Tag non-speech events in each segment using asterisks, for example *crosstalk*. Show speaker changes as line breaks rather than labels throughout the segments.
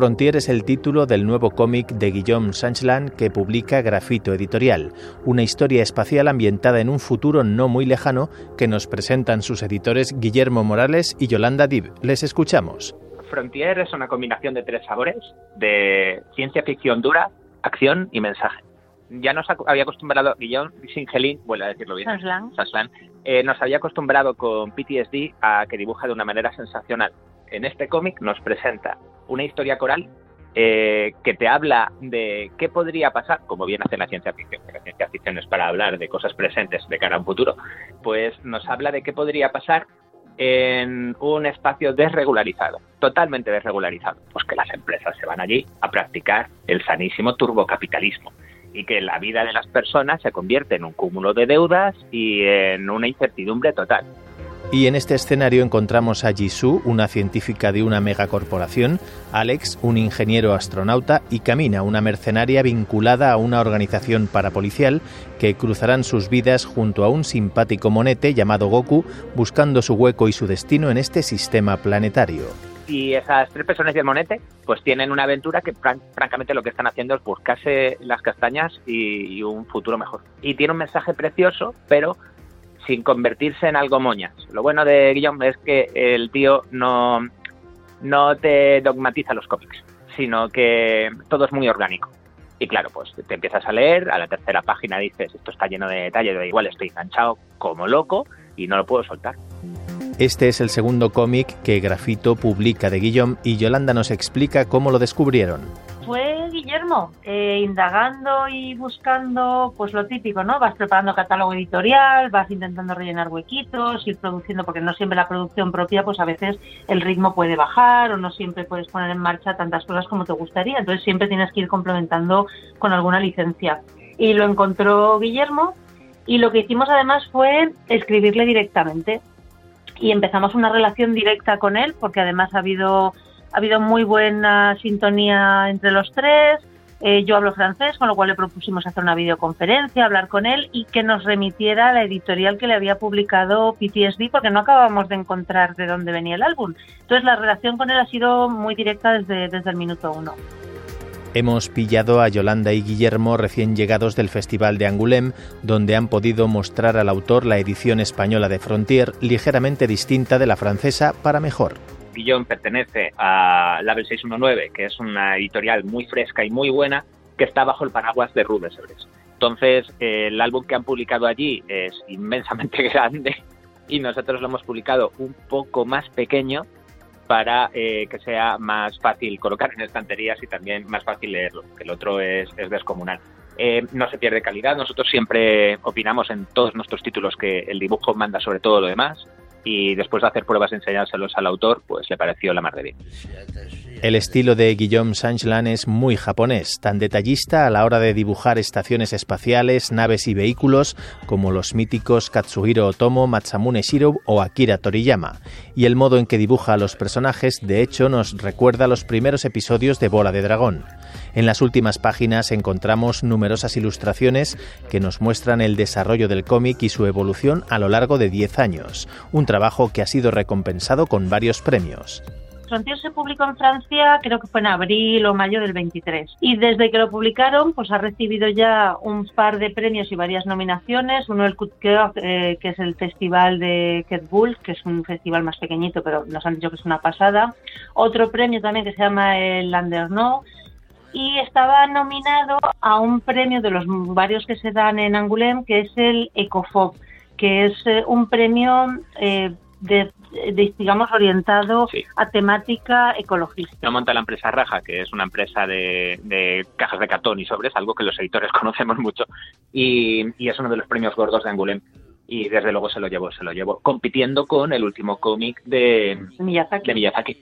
Frontier es el título del nuevo cómic de Guillaume Sanchlan que publica Grafito Editorial, una historia espacial ambientada en un futuro no muy lejano que nos presentan sus editores Guillermo Morales y Yolanda Dib. Les escuchamos.
Frontier es una combinación de tres sabores, de ciencia ficción dura, acción y mensaje. Ya nos había acostumbrado, Guillaume Singelin, vuelvo a decirlo bien,
Saslan.
Saslan, eh, nos había acostumbrado con PTSD a que dibuja de una manera sensacional. En este cómic nos presenta una historia coral eh, que te habla de qué podría pasar, como bien hace la ciencia ficción, que la ciencia ficción es para hablar de cosas presentes de cara a un futuro, pues nos habla de qué podría pasar en un espacio desregularizado, totalmente desregularizado, pues que las empresas se van allí a practicar el sanísimo turbocapitalismo y que la vida de las personas se convierte en un cúmulo de deudas y en una incertidumbre total.
Y en este escenario encontramos a Jisoo, una científica de una megacorporación, Alex, un ingeniero astronauta, y Camina, una mercenaria vinculada a una organización parapolicial que cruzarán sus vidas junto a un simpático monete llamado Goku, buscando su hueco y su destino en este sistema planetario.
Y esas tres personas del monete pues tienen una aventura que fran- francamente lo que están haciendo es buscarse las castañas y un futuro mejor. Y tiene un mensaje precioso, pero sin convertirse en algo moñas. Lo bueno de Guillaume es que el tío no, no te dogmatiza los cómics, sino que todo es muy orgánico. Y claro, pues te empiezas a leer, a la tercera página dices, esto está lleno de detalles, da igual, estoy enganchado como loco y no lo puedo soltar.
Este es el segundo cómic que Grafito publica de Guillaume y Yolanda nos explica cómo lo descubrieron.
Guillermo, eh, indagando y buscando, pues lo típico, ¿no? Vas preparando catálogo editorial, vas intentando rellenar huequitos, ir produciendo, porque no siempre la producción propia, pues a veces el ritmo puede bajar o no siempre puedes poner en marcha tantas cosas como te gustaría. Entonces siempre tienes que ir complementando con alguna licencia. Y lo encontró Guillermo y lo que hicimos además fue escribirle directamente. Y empezamos una relación directa con él, porque además ha habido ha habido muy buena sintonía entre los tres. Eh, yo hablo francés, con lo cual le propusimos hacer una videoconferencia, hablar con él y que nos remitiera la editorial que le había publicado PTSD, porque no acabábamos de encontrar de dónde venía el álbum. Entonces la relación con él ha sido muy directa desde, desde el minuto uno.
Hemos pillado a Yolanda y Guillermo recién llegados del Festival de Angoulême, donde han podido mostrar al autor la edición española de Frontier, ligeramente distinta de la francesa para mejor.
Guillaume pertenece a Label 619, que es una editorial muy fresca y muy buena, que está bajo el paraguas de Rubens. Entonces, el álbum que han publicado allí es inmensamente *laughs* grande y nosotros lo hemos publicado un poco más pequeño para eh, que sea más fácil colocar en estanterías y también más fácil leerlo, que el otro es, es descomunal. Eh, no se pierde calidad, nosotros siempre opinamos en todos nuestros títulos que el dibujo manda sobre todo lo demás y después de hacer pruebas y enseñárselos al autor, pues le pareció la mar de bien.
El estilo de Guillaume Sanchlan es muy japonés, tan detallista a la hora de dibujar estaciones espaciales, naves y vehículos como los míticos Katsuhiro Otomo, Matsamune Shiro o Akira Toriyama. Y el modo en que dibuja a los personajes, de hecho, nos recuerda los primeros episodios de Bola de Dragón. En las últimas páginas encontramos numerosas ilustraciones que nos muestran el desarrollo del cómic y su evolución a lo largo de 10 años, un trabajo que ha sido recompensado con varios premios.
Frontier se publicó en Francia, creo que fue en abril o mayo del 23. Y desde que lo publicaron, pues ha recibido ya un par de premios y varias nominaciones. Uno el Cœur, eh, que es el festival de Ket Bull, que es un festival más pequeñito, pero nos han dicho que es una pasada. Otro premio también que se llama el Landerneau. Y estaba nominado a un premio de los varios que se dan en Angoulême, que es el Ecofob, que es eh, un premio eh, de, de, digamos, orientado
Sí.
a temática ecologista.
Lo monta la empresa Raja, que es una empresa de, de cajas de cartón y sobres, algo que los editores *laughs* conocemos mucho, y, y es uno de los premios gordos de Angoulême. Y desde luego se lo llevó, se lo llevó, compitiendo con el último cómic de,
Miyazaki.
de Miyazaki.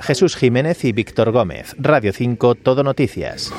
Jesús Jiménez y Víctor Gómez, Radio 5, Todo Noticias.